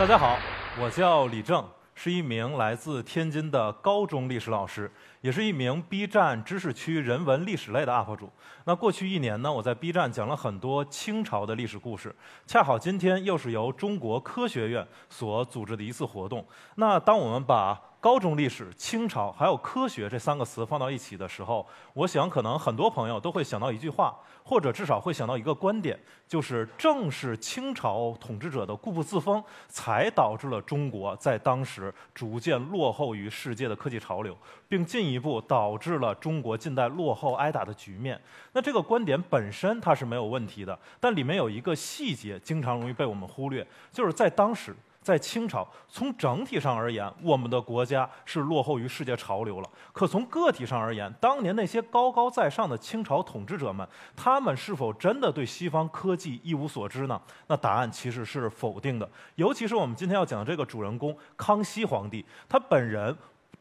大家好，我叫李正，是一名来自天津的高中历史老师，也是一名 B 站知识区人文历史类的 UP 主。那过去一年呢，我在 B 站讲了很多清朝的历史故事。恰好今天又是由中国科学院所组织的一次活动。那当我们把高中历史、清朝还有科学这三个词放到一起的时候，我想可能很多朋友都会想到一句话，或者至少会想到一个观点，就是正是清朝统治者的固步自封，才导致了中国在当时逐渐落后于世界的科技潮流，并进一步导致了中国近代落后挨打的局面。那这个观点本身它是没有问题的，但里面有一个细节经常容易被我们忽略，就是在当时。在清朝，从整体上而言，我们的国家是落后于世界潮流了。可从个体上而言，当年那些高高在上的清朝统治者们，他们是否真的对西方科技一无所知呢？那答案其实是否定的。尤其是我们今天要讲的这个主人公康熙皇帝，他本人。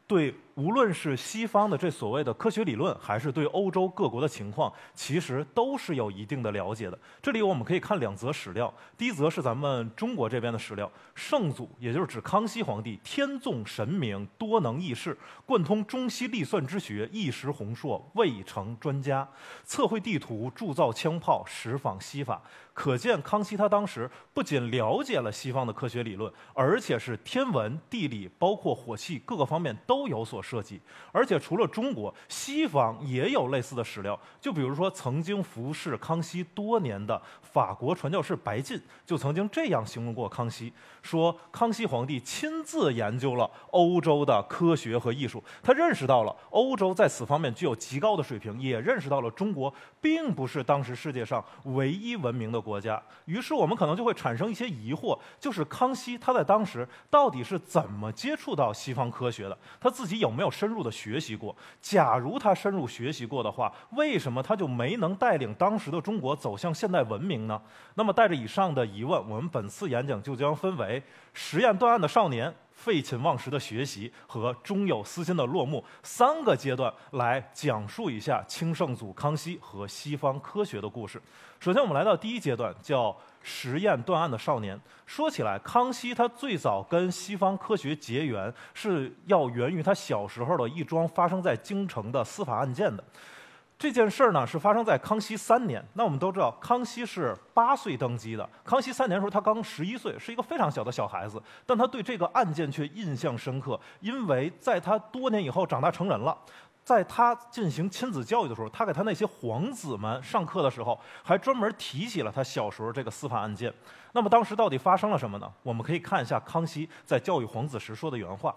对，无论是西方的这所谓的科学理论，还是对欧洲各国的情况，其实都是有一定的了解的。这里我们可以看两则史料，第一则是咱们中国这边的史料，圣祖，也就是指康熙皇帝，天纵神明，多能异事，贯通中西历算之学，一时宏硕，未成专家，测绘地图，铸造枪炮，实仿西法。可见康熙他当时不仅了解了西方的科学理论，而且是天文、地理，包括火器各个方面都有所设计。而且除了中国，西方也有类似的史料。就比如说曾经服侍康熙多年的法国传教士白晋，就曾经这样形容过康熙：说康熙皇帝亲自研究了欧洲的科学和艺术，他认识到了欧洲在此方面具有极高的水平，也认识到了中国并不是当时世界上唯一文明的。国家，于是我们可能就会产生一些疑惑，就是康熙他在当时到底是怎么接触到西方科学的？他自己有有没有深入的学习过？假如他深入学习过的话，为什么他就没能带领当时的中国走向现代文明呢？那么带着以上的疑问，我们本次演讲就将分为实验断案的少年。废寝忘食的学习和终有私心的落幕三个阶段来讲述一下清圣祖康熙和西方科学的故事。首先，我们来到第一阶段，叫实验断案的少年。说起来，康熙他最早跟西方科学结缘，是要源于他小时候的一桩发生在京城的司法案件的。这件事儿呢是发生在康熙三年。那我们都知道，康熙是八岁登基的。康熙三年的时候，他刚十一岁，是一个非常小的小孩子。但他对这个案件却印象深刻，因为在他多年以后长大成人了，在他进行亲子教育的时候，他给他那些皇子们上课的时候，还专门提起了他小时候这个司法案件。那么当时到底发生了什么呢？我们可以看一下康熙在教育皇子时说的原话。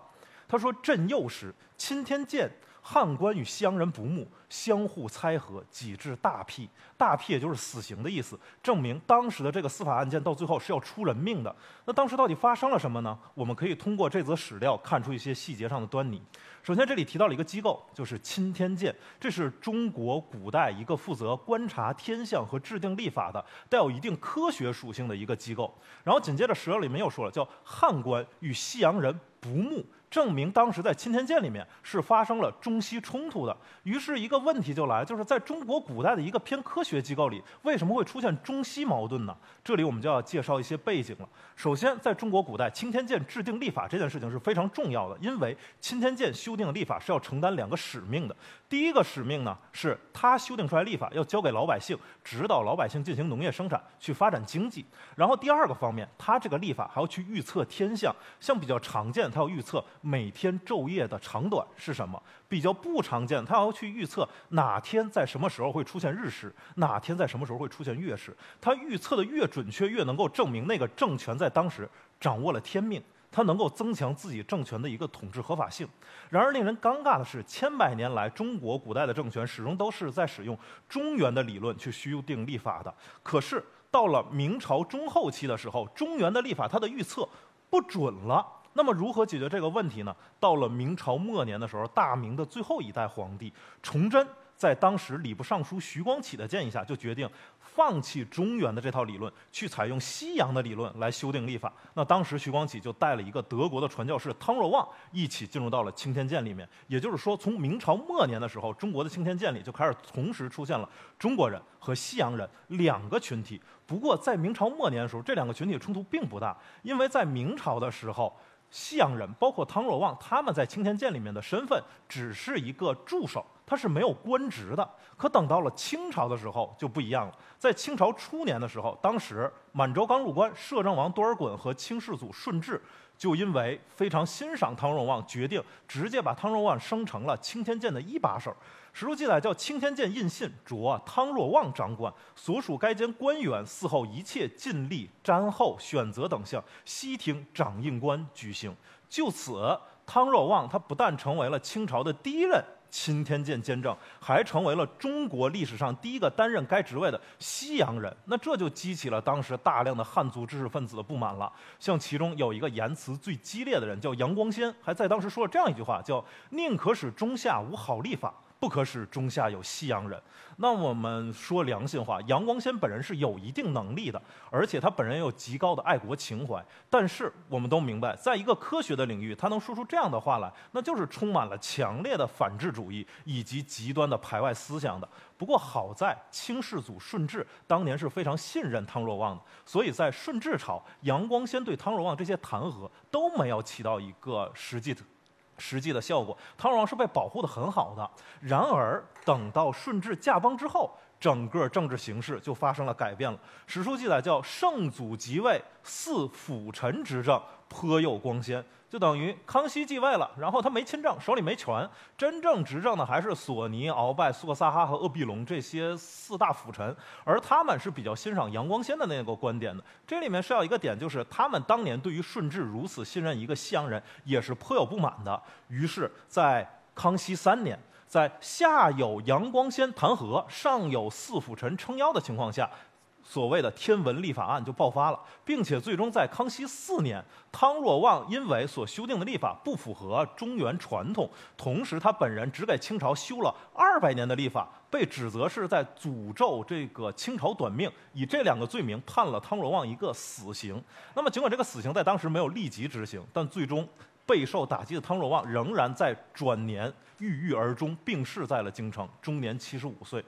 他说：“朕幼时，钦天监。”汉官与西洋人不睦，相互猜和，几至大辟。大辟也就是死刑的意思，证明当时的这个司法案件到最后是要出人命的。那当时到底发生了什么呢？我们可以通过这则史料看出一些细节上的端倪。首先，这里提到了一个机构，就是钦天监，这是中国古代一个负责观察天象和制定历法的，带有一定科学属性的一个机构。然后紧接着史料里面又说了，叫汉官与西洋人不睦。证明当时在钦天监里面是发生了中西冲突的，于是一个问题就来，就是在中国古代的一个偏科学机构里，为什么会出现中西矛盾呢？这里我们就要介绍一些背景了。首先，在中国古代，钦天监制定立法这件事情是非常重要的，因为钦天监修订的历法是要承担两个使命的。第一个使命呢，是他修订出来历法要交给老百姓，指导老百姓进行农业生产，去发展经济。然后第二个方面，他这个历法还要去预测天象，像比较常见，他要预测。每天昼夜的长短是什么？比较不常见，他要去预测哪天在什么时候会出现日食，哪天在什么时候会出现月食。他预测的越准确，越能够证明那个政权在当时掌握了天命，它能够增强自己政权的一个统治合法性。然而，令人尴尬的是，千百年来中国古代的政权始终都是在使用中原的理论去修订历法的。可是到了明朝中后期的时候，中原的历法它的预测不准了。那么如何解决这个问题呢？到了明朝末年的时候，大明的最后一代皇帝崇祯在当时礼部尚书徐光启的建议下，就决定放弃中原的这套理论，去采用西洋的理论来修订历法。那当时徐光启就带了一个德国的传教士汤若望一起进入到了青天剑里面。也就是说，从明朝末年的时候，中国的青天剑里就开始同时出现了中国人和西洋人两个群体。不过在明朝末年的时候，这两个群体冲突并不大，因为在明朝的时候。西洋人，包括汤若望，他们在青天剑里面的身份只是一个助手，他是没有官职的。可等到了清朝的时候就不一样了。在清朝初年的时候，当时满洲刚入关，摄政王多尔衮和清世祖顺治就因为非常欣赏汤若望，决定直接把汤若望升成了青天剑的一把手。史书记载，叫青天剑印信着汤若望掌管，所属该监官员嗣后一切尽力瞻后选择等项，悉听掌印官举行。就此，汤若望他不但成为了清朝的第一任钦天监监正，还成为了中国历史上第一个担任该职位的西洋人。那这就激起了当时大量的汉族知识分子的不满了。像其中有一个言辞最激烈的人，叫杨光先，还在当时说了这样一句话，叫“宁可使中下无好立法”。不可使中下有西洋人。那我们说良心话，杨光先本人是有一定能力的，而且他本人有极高的爱国情怀。但是我们都明白，在一个科学的领域，他能说出这样的话来，那就是充满了强烈的反智主义以及极端的排外思想的。不过好在清世祖顺治当年是非常信任汤若望的，所以在顺治朝，杨光先对汤若望这些弹劾都没有起到一个实际的。实际的效果，唐王是被保护的很好的。然而，等到顺治驾崩之后，整个政治形势就发生了改变了。史书记载叫圣祖即位，四辅臣执政，颇有光鲜。就等于康熙继位了，然后他没亲政，手里没权，真正执政的还是索尼、鳌拜、苏克萨哈和鄂必隆这些四大辅臣，而他们是比较欣赏杨光先的那个观点的。这里面是要一个点，就是他们当年对于顺治如此信任一个西洋人，也是颇有不满的。于是，在康熙三年，在下有杨光先弹劾，上有四辅臣撑腰的情况下。所谓的天文历法案就爆发了，并且最终在康熙四年，汤若望因为所修订的历法不符合中原传统，同时他本人只给清朝修了二百年的历法，被指责是在诅咒这个清朝短命，以这两个罪名判了汤若望一个死刑。那么尽管这个死刑在当时没有立即执行，但最终备受打击的汤若望仍然在转年郁郁而终，病逝在了京城，终年七十五岁。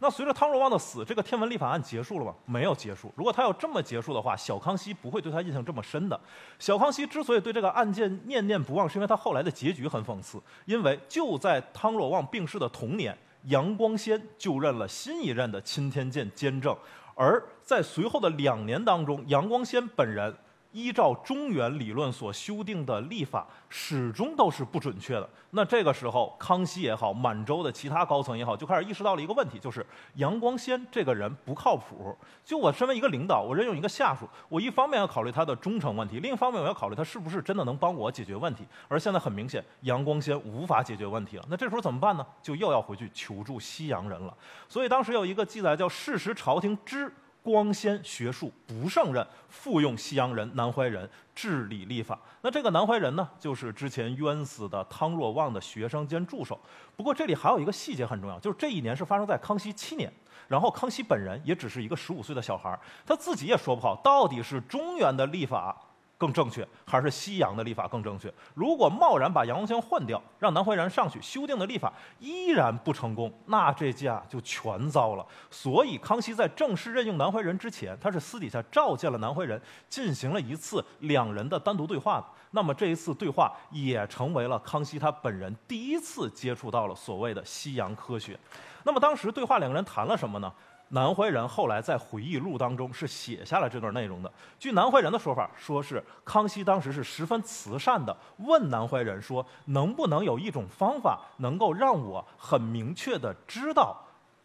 那随着汤若望的死，这个天文历法案结束了吗？没有结束。如果他要这么结束的话，小康熙不会对他印象这么深的。小康熙之所以对这个案件念念不忘，是因为他后来的结局很讽刺。因为就在汤若望病逝的同年，杨光先就任了新一任的钦天监监正，而在随后的两年当中，杨光先本人。依照中原理论所修订的历法，始终都是不准确的。那这个时候，康熙也好，满洲的其他高层也好，就开始意识到了一个问题，就是杨光先这个人不靠谱。就我身为一个领导，我任用一个下属，我一方面要考虑他的忠诚问题，另一方面我要考虑他是不是真的能帮我解决问题。而现在很明显，杨光先无法解决问题了。那这时候怎么办呢？就又要回去求助西洋人了。所以当时有一个记载叫“事实朝廷知”。光鲜学术不胜任，复用西洋人南怀仁治理立法。那这个南怀仁呢，就是之前冤死的汤若望的学生兼助手。不过这里还有一个细节很重要，就是这一年是发生在康熙七年，然后康熙本人也只是一个十五岁的小孩他自己也说不好到底是中原的立法。更正确，还是西洋的立法更正确？如果贸然把杨光先换掉，让南怀仁上去修订的立法依然不成功，那这架就全糟了。所以康熙在正式任用南怀仁之前，他是私底下召见了南怀仁，进行了一次两人的单独对话。那么这一次对话也成为了康熙他本人第一次接触到了所谓的西洋科学。那么当时对话两个人谈了什么呢？南怀仁后来在回忆录当中是写下了这段内容的。据南怀仁的说法，说是康熙当时是十分慈善的，问南怀仁说：“能不能有一种方法，能够让我很明确的知道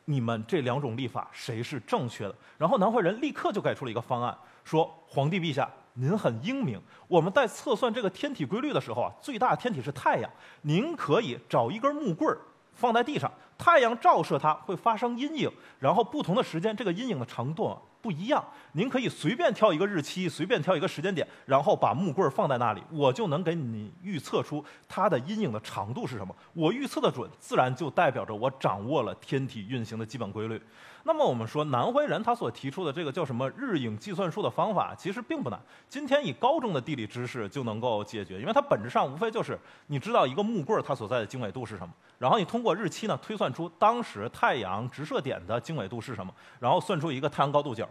你们这两种历法谁是正确的？”然后南怀仁立刻就给出了一个方案，说：“皇帝陛下，您很英明。我们在测算这个天体规律的时候啊，最大天体是太阳，您可以找一根木棍儿。”放在地上，太阳照射它会发生阴影，然后不同的时间，这个阴影的长度不一样。您可以随便挑一个日期，随便挑一个时间点，然后把木棍放在那里，我就能给你预测出它的阴影的长度是什么。我预测的准，自然就代表着我掌握了天体运行的基本规律。那么我们说，南怀仁他所提出的这个叫什么日影计算术的方法，其实并不难。今天以高中的地理知识就能够解决，因为它本质上无非就是你知道一个木棍它所在的经纬度是什么，然后你通过日期呢推算出当时太阳直射点的经纬度是什么，然后算出一个太阳高度角。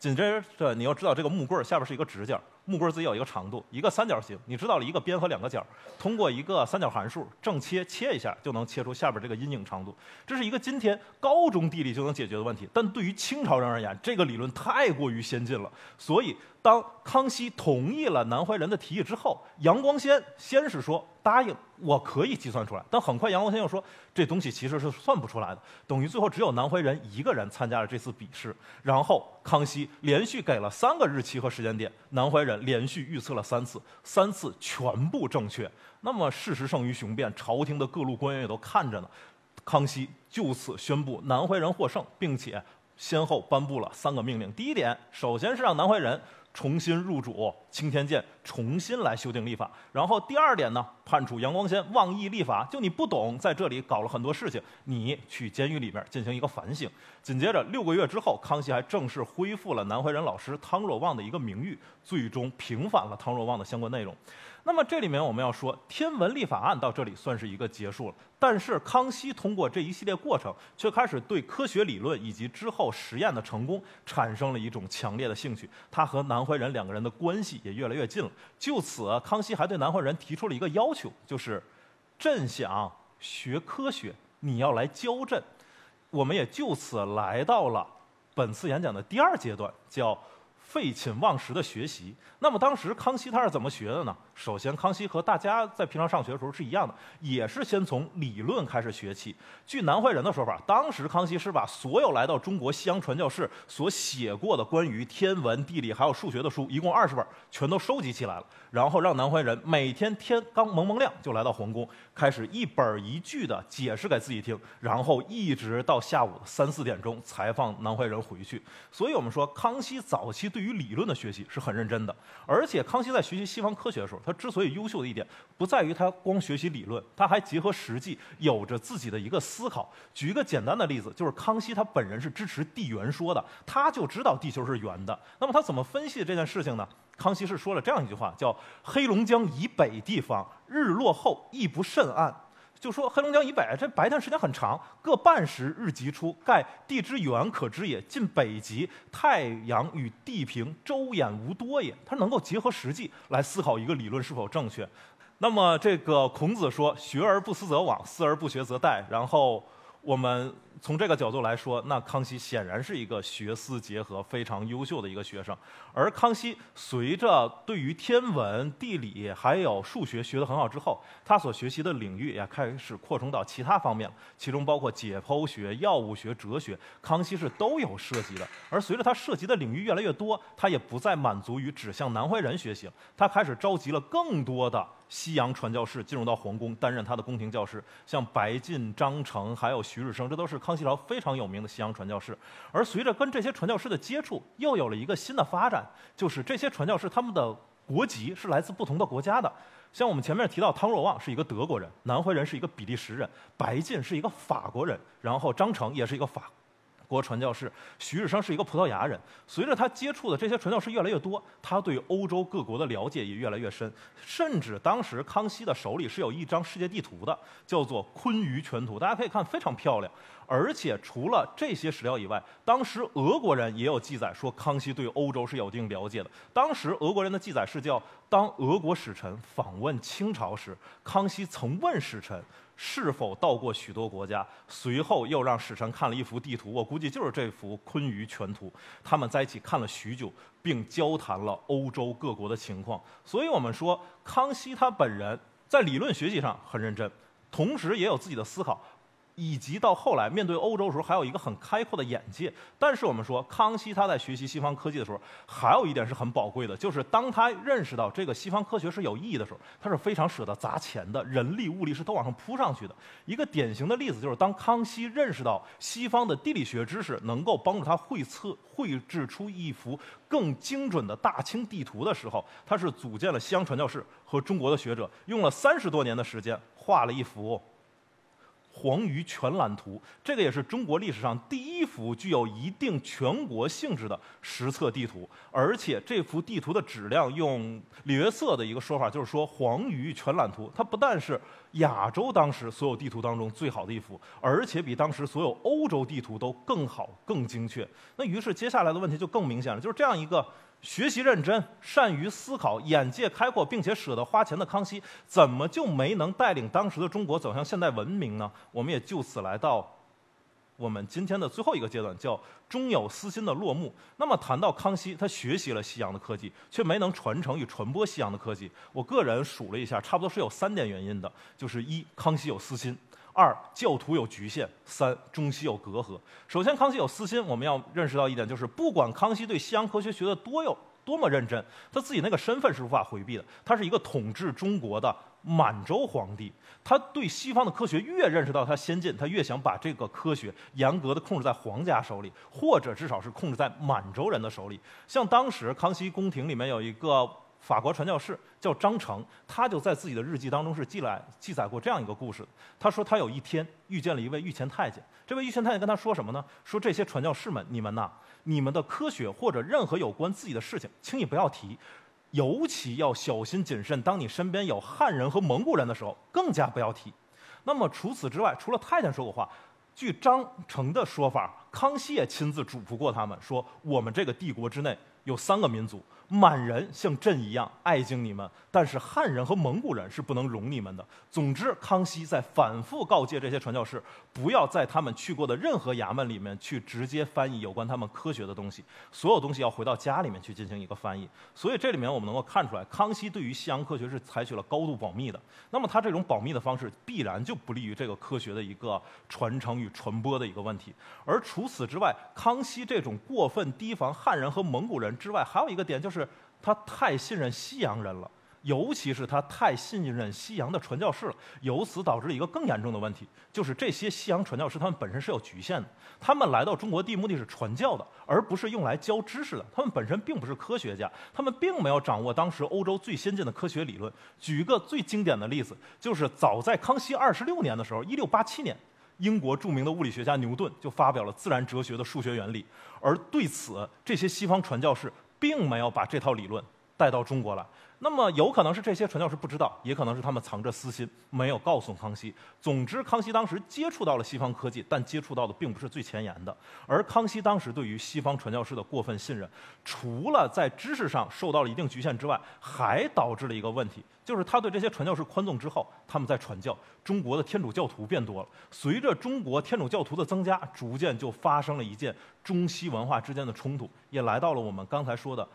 紧接着你要知道这个木棍下边是一个直角，木棍自己有一个长度，一个三角形，你知道了一个边和两个角，通过一个三角函数正切切一下就能切出下边这个阴影长度。这是一个今天高中地理就能解决的问题，但对于清朝人而言，这个理论太过于先进了，所以。当康熙同意了南怀仁的提议之后，杨光先先是说答应，我可以计算出来。但很快杨光先又说，这东西其实是算不出来的，等于最后只有南怀仁一个人参加了这次笔试。然后康熙连续给了三个日期和时间点，南怀仁连续预测了三次，三次全部正确。那么事实胜于雄辩，朝廷的各路官员也都看着呢。康熙就此宣布南怀仁获胜，并且先后颁布了三个命令。第一点，首先是让南怀仁。重新入主青天剑，重新来修订立法。然后第二点呢，判处杨光先妄议立法，就你不懂，在这里搞了很多事情，你去监狱里面进行一个反省。紧接着六个月之后，康熙还正式恢复了南怀仁老师汤若望的一个名誉，最终平反了汤若望的相关内容。那么这里面我们要说，天文历法案到这里算是一个结束了。但是康熙通过这一系列过程，却开始对科学理论以及之后实验的成功产生了一种强烈的兴趣。他和南怀仁两个人的关系也越来越近了。就此，康熙还对南怀仁提出了一个要求，就是“朕想学科学，你要来教朕。”我们也就此来到了本次演讲的第二阶段，叫。废寝忘食的学习。那么当时康熙他是怎么学的呢？首先，康熙和大家在平常上学的时候是一样的，也是先从理论开始学起。据南怀仁的说法，当时康熙是把所有来到中国西洋传教士所写过的关于天文、地理还有数学的书，一共二十本，全都收集起来了，然后让南怀仁每天天刚蒙蒙亮就来到皇宫，开始一本一句的解释给自己听，然后一直到下午三四点钟才放南怀仁回去。所以我们说，康熙早期对对于理论的学习是很认真的，而且康熙在学习西方科学的时候，他之所以优秀的一点，不在于他光学习理论，他还结合实际，有着自己的一个思考。举一个简单的例子，就是康熙他本人是支持地圆说的，他就知道地球是圆的。那么他怎么分析这件事情呢？康熙是说了这样一句话，叫“黑龙江以北地方日落后亦不甚暗”。就说黑龙江以北，这白天时间很长，各半时日极出，盖地之远可知也。近北极，太阳与地平周衍无多也。他能够结合实际来思考一个理论是否正确。那么这个孔子说：“学而不思则罔，思而不学则殆。”然后我们。从这个角度来说，那康熙显然是一个学思结合、非常优秀的一个学生。而康熙随着对于天文、地理还有数学学得很好之后，他所学习的领域也开始扩充到其他方面了，其中包括解剖学、药物学、哲学，康熙是都有涉及的。而随着他涉及的领域越来越多，他也不再满足于只向南怀仁学习了，他开始召集了更多的西洋传教士进入到皇宫，担任他的宫廷教师，像白晋、张成还有徐日升，这都是康。熙朝非常有名的西洋传教士，而随着跟这些传教士的接触，又有了一个新的发展，就是这些传教士他们的国籍是来自不同的国家的。像我们前面提到，汤若望是一个德国人，南怀仁是一个比利时人，白晋是一个法国人，然后张成也是一个法。国传教士徐日升是一个葡萄牙人。随着他接触的这些传教士越来越多，他对欧洲各国的了解也越来越深。甚至当时康熙的手里是有一张世界地图的，叫做《坤舆全图》，大家可以看，非常漂亮。而且除了这些史料以外，当时俄国人也有记载说，康熙对欧洲是有一定了解的。当时俄国人的记载是叫，当俄国使臣访问清朝时，康熙曾问使臣。是否到过许多国家？随后又让使臣看了一幅地图，我估计就是这幅《坤舆全图》。他们在一起看了许久，并交谈了欧洲各国的情况。所以我们说，康熙他本人在理论学习上很认真，同时也有自己的思考。以及到后来面对欧洲的时候，还有一个很开阔的眼界。但是我们说，康熙他在学习西方科技的时候，还有一点是很宝贵的，就是当他认识到这个西方科学是有意义的时候，他是非常舍得砸钱的，人力物力是都往上扑上去的。一个典型的例子就是，当康熙认识到西方的地理学知识能够帮助他绘测绘制出一幅更精准的大清地图的时候，他是组建了西洋传教士和中国的学者，用了三十多年的时间画了一幅。黄鱼全览图，这个也是中国历史上第一幅具有一定全国性质的实测地图，而且这幅地图的质量，用李约瑟的一个说法，就是说黄鱼全览图，它不但是亚洲当时所有地图当中最好的一幅，而且比当时所有欧洲地图都更好、更精确。那于是接下来的问题就更明显了，就是这样一个。学习认真、善于思考、眼界开阔，并且舍得花钱的康熙，怎么就没能带领当时的中国走向现代文明呢？我们也就此来到我们今天的最后一个阶段，叫中有私心的落幕。那么谈到康熙，他学习了西洋的科技，却没能传承与传播西洋的科技。我个人数了一下，差不多是有三点原因的：就是一，康熙有私心。二教徒有局限，三中西有隔阂。首先，康熙有私心，我们要认识到一点，就是不管康熙对西洋科学学得多有多么认真，他自己那个身份是无法回避的。他是一个统治中国的满洲皇帝，他对西方的科学越认识到它先进，他越想把这个科学严格的控制在皇家手里，或者至少是控制在满洲人的手里。像当时康熙宫廷里面有一个。法国传教士叫张成，他就在自己的日记当中是记来记载过这样一个故事。他说他有一天遇见了一位御前太监，这位御前太监跟他说什么呢？说这些传教士们，你们呐，你们的科学或者任何有关自己的事情，轻易不要提，尤其要小心谨慎。当你身边有汉人和蒙古人的时候，更加不要提。那么除此之外，除了太监说过话，据张成的说法，康熙也亲自嘱咐过他们，说我们这个帝国之内有三个民族。满人像朕一样爱敬你们，但是汉人和蒙古人是不能容你们的。总之，康熙在反复告诫这些传教士，不要在他们去过的任何衙门里面去直接翻译有关他们科学的东西，所有东西要回到家里面去进行一个翻译。所以这里面我们能够看出来，康熙对于西洋科学是采取了高度保密的。那么他这种保密的方式，必然就不利于这个科学的一个传承与传播的一个问题。而除此之外，康熙这种过分提防汉人和蒙古人之外，还有一个点就是。他太信任西洋人了，尤其是他太信任西洋的传教士了，由此导致一个更严重的问题，就是这些西洋传教士他们本身是有局限的，他们来到中国地目的是传教的，而不是用来教知识的。他们本身并不是科学家，他们并没有掌握当时欧洲最先进的科学理论。举一个最经典的例子，就是早在康熙二十六年的时候，一六八七年，英国著名的物理学家牛顿就发表了自然哲学的数学原理，而对此这些西方传教士。并没有把这套理论带到中国来。那么有可能是这些传教士不知道，也可能是他们藏着私心，没有告诉康熙。总之，康熙当时接触到了西方科技，但接触到的并不是最前沿的。而康熙当时对于西方传教士的过分信任，除了在知识上受到了一定局限之外，还导致了一个问题，就是他对这些传教士宽纵之后，他们在传教，中国的天主教徒变多了。随着中国天主教徒的增加，逐渐就发生了一件中西文化之间的冲突，也来到了我们刚才说的。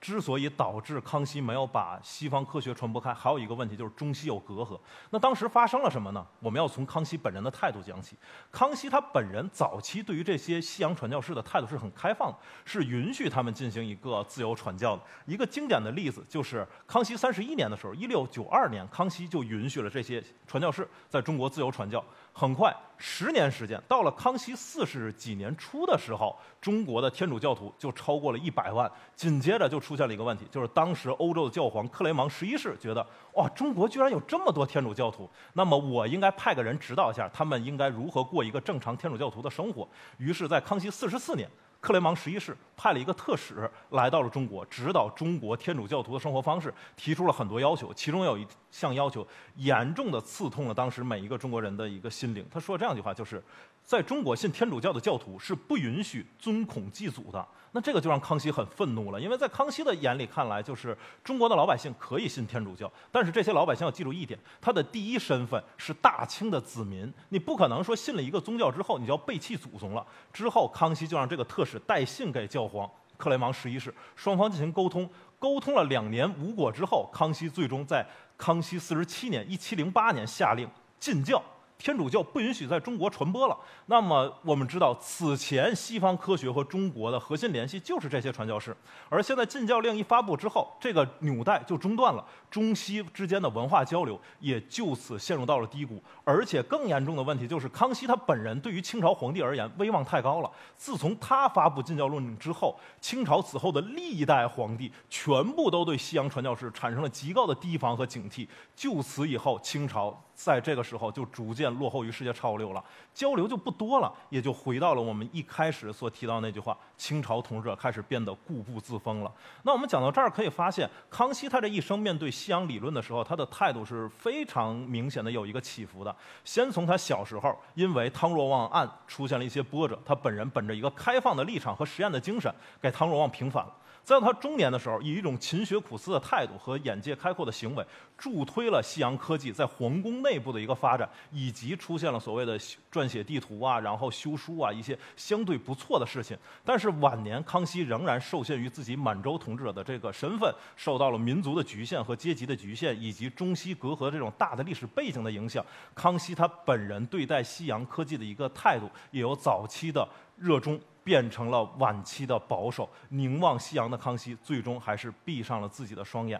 之所以导致康熙没有把西方科学传播开，还有一个问题就是中西有隔阂。那当时发生了什么呢？我们要从康熙本人的态度讲起。康熙他本人早期对于这些西洋传教士的态度是很开放的，是允许他们进行一个自由传教的。一个经典的例子就是康熙三十一年的时候，一六九二年，康熙就允许了这些传教士在中国自由传教。很快，十年时间，到了康熙四十几年初的时候，中国的天主教徒就超过了一百万。紧接着就出现了一个问题，就是当时欧洲的教皇克雷芒十一世觉得，哇，中国居然有这么多天主教徒，那么我应该派个人指导一下，他们应该如何过一个正常天主教徒的生活。于是，在康熙四十四年。克雷芒十一世派了一个特使来到了中国，指导中国天主教徒的生活方式，提出了很多要求。其中有一项要求，严重的刺痛了当时每一个中国人的一个心灵。他说这样一句话，就是。在中国信天主教的教徒是不允许尊孔祭祖的，那这个就让康熙很愤怒了。因为在康熙的眼里看来，就是中国的老百姓可以信天主教，但是这些老百姓要记住一点，他的第一身份是大清的子民，你不可能说信了一个宗教之后你就要背弃祖宗了。之后，康熙就让这个特使带信给教皇克雷芒十一世，双方进行沟通，沟通了两年无果之后，康熙最终在康熙四十七年（一七零八年）下令禁教。天主教不允许在中国传播了。那么我们知道，此前西方科学和中国的核心联系就是这些传教士，而现在禁教令一发布之后，这个纽带就中断了，中西之间的文化交流也就此陷入到了低谷。而且更严重的问题就是，康熙他本人对于清朝皇帝而言威望太高了。自从他发布禁教令之后，清朝此后的历代皇帝全部都对西洋传教士产生了极高的提防和警惕。就此以后，清朝。在这个时候就逐渐落后于世界潮流了，交流就不多了，也就回到了我们一开始所提到那句话：清朝统治者开始变得固步自封了。那我们讲到这儿，可以发现，康熙他这一生面对西洋理论的时候，他的态度是非常明显的有一个起伏的。先从他小时候，因为汤若望案出现了一些波折，他本人本着一个开放的立场和实验的精神，给汤若望平反了。在他中年的时候，以一种勤学苦思的态度和眼界开阔的行为，助推了西洋科技在皇宫内部的一个发展，以及出现了所谓的撰写地图啊，然后修书啊一些相对不错的事情。但是晚年，康熙仍然受限于自己满洲统治者的这个身份，受到了民族的局限和阶级的局限，以及中西隔阂这种大的历史背景的影响。康熙他本人对待西洋科技的一个态度，也由早期的热衷。变成了晚期的保守，凝望夕阳的康熙，最终还是闭上了自己的双眼。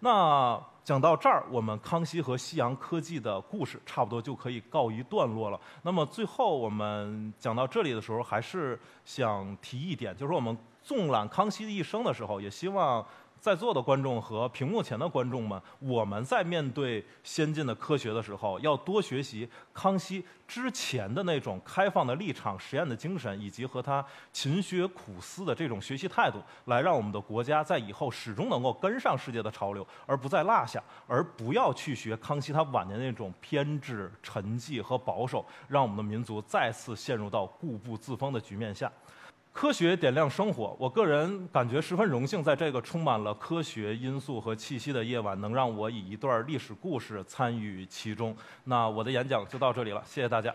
那讲到这儿，我们康熙和西洋科技的故事差不多就可以告一段落了。那么最后我们讲到这里的时候，还是想提一点，就是我们纵览康熙的一生的时候，也希望。在座的观众和屏幕前的观众们，我们在面对先进的科学的时候，要多学习康熙之前的那种开放的立场、实验的精神，以及和他勤学苦思的这种学习态度，来让我们的国家在以后始终能够跟上世界的潮流，而不再落下，而不要去学康熙他晚年那种偏执、沉寂和保守，让我们的民族再次陷入到固步自封的局面下。科学点亮生活，我个人感觉十分荣幸，在这个充满了科学因素和气息的夜晚，能让我以一段历史故事参与其中。那我的演讲就到这里了，谢谢大家。